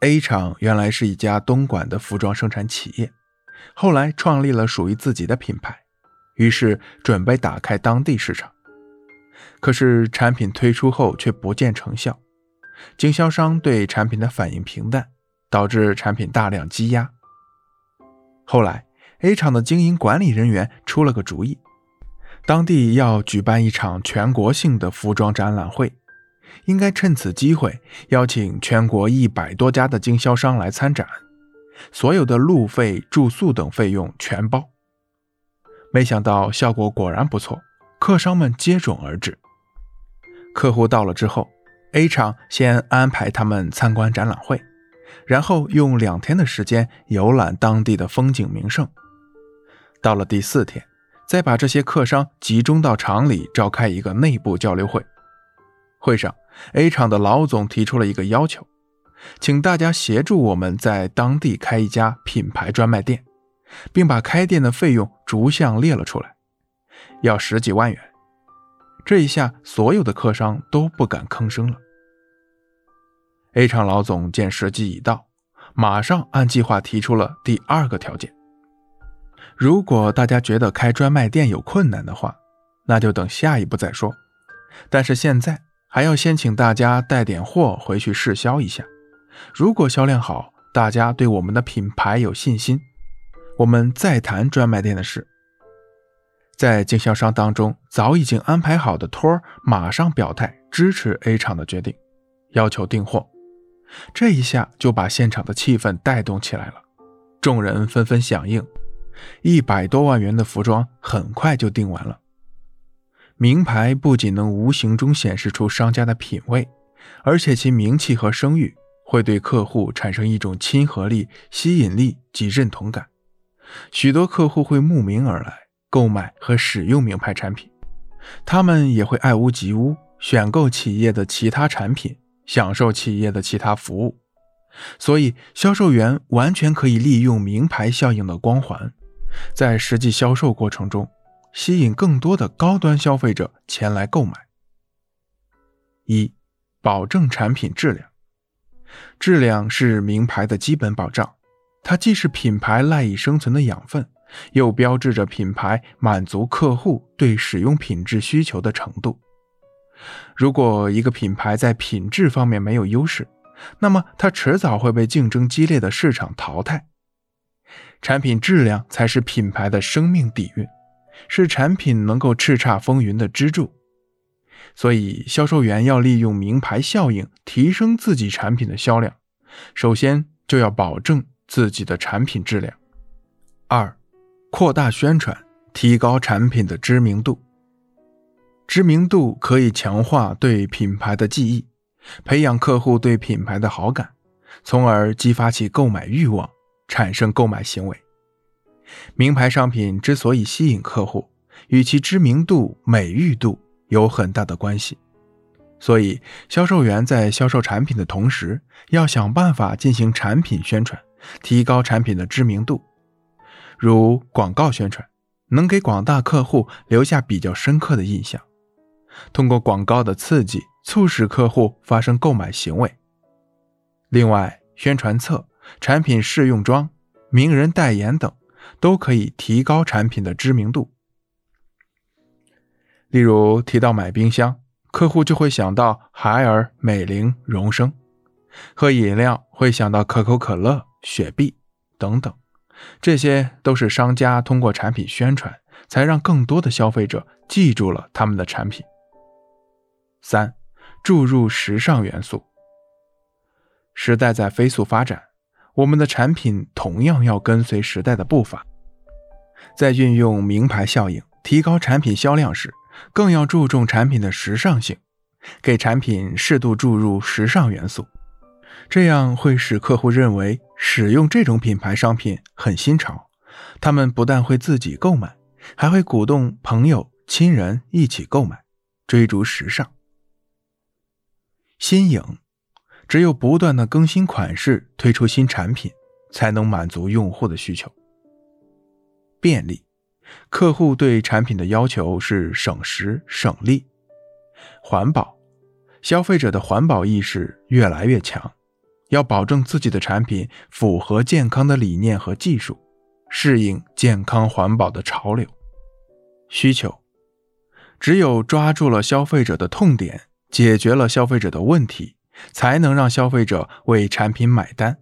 A 厂原来是一家东莞的服装生产企业，后来创立了属于自己的品牌，于是准备打开当地市场。可是产品推出后却不见成效，经销商对产品的反应平淡，导致产品大量积压。后来 A 厂的经营管理人员出了个主意，当地要举办一场全国性的服装展览会。应该趁此机会邀请全国一百多家的经销商来参展，所有的路费、住宿等费用全包。没想到效果果然不错，客商们接踵而至。客户到了之后，A 厂先安排他们参观展览会，然后用两天的时间游览当地的风景名胜。到了第四天，再把这些客商集中到厂里召开一个内部交流会。会上，A 厂的老总提出了一个要求，请大家协助我们在当地开一家品牌专卖店，并把开店的费用逐项列了出来，要十几万元。这一下，所有的客商都不敢吭声了。A 厂老总见时机已到，马上按计划提出了第二个条件：如果大家觉得开专卖店有困难的话，那就等下一步再说。但是现在。还要先请大家带点货回去试销一下，如果销量好，大家对我们的品牌有信心，我们再谈专卖店的事。在经销商当中，早已经安排好的托儿马上表态支持 A 厂的决定，要求订货。这一下就把现场的气氛带动起来了，众人纷纷响应，一百多万元的服装很快就订完了。名牌不仅能无形中显示出商家的品味，而且其名气和声誉会对客户产生一种亲和力、吸引力及认同感。许多客户会慕名而来购买和使用名牌产品，他们也会爱屋及乌，选购企业的其他产品，享受企业的其他服务。所以，销售员完全可以利用名牌效应的光环，在实际销售过程中。吸引更多的高端消费者前来购买。一、保证产品质量。质量是名牌的基本保障，它既是品牌赖以生存的养分，又标志着品牌满足客户对使用品质需求的程度。如果一个品牌在品质方面没有优势，那么它迟早会被竞争激烈的市场淘汰。产品质量才是品牌的生命底蕴。是产品能够叱咤风云的支柱，所以销售员要利用名牌效应提升自己产品的销量，首先就要保证自己的产品质量。二，扩大宣传，提高产品的知名度。知名度可以强化对品牌的记忆，培养客户对品牌的好感，从而激发其购买欲望，产生购买行为。名牌商品之所以吸引客户，与其知名度、美誉度有很大的关系。所以，销售员在销售产品的同时，要想办法进行产品宣传，提高产品的知名度。如广告宣传，能给广大客户留下比较深刻的印象。通过广告的刺激，促使客户发生购买行为。另外，宣传册、产品试用装、名人代言等。都可以提高产品的知名度。例如提到买冰箱，客户就会想到海尔、美菱、荣升；喝饮料会想到可口可乐、雪碧等等。这些都是商家通过产品宣传，才让更多的消费者记住了他们的产品。三，注入时尚元素。时代在飞速发展。我们的产品同样要跟随时代的步伐，在运用名牌效应提高产品销量时，更要注重产品的时尚性，给产品适度注入时尚元素，这样会使客户认为使用这种品牌商品很新潮。他们不但会自己购买，还会鼓动朋友、亲人一起购买，追逐时尚。新颖。只有不断的更新款式推出新产品才能满足用户的需求。便利客户对产品的要求是省时省力。环保消费者的环保意识越来越强要保证自己的产品符合健康的理念和技术适应健康环保的潮流。需求只有抓住了消费者的痛点解决了消费者的问题才能让消费者为产品买单。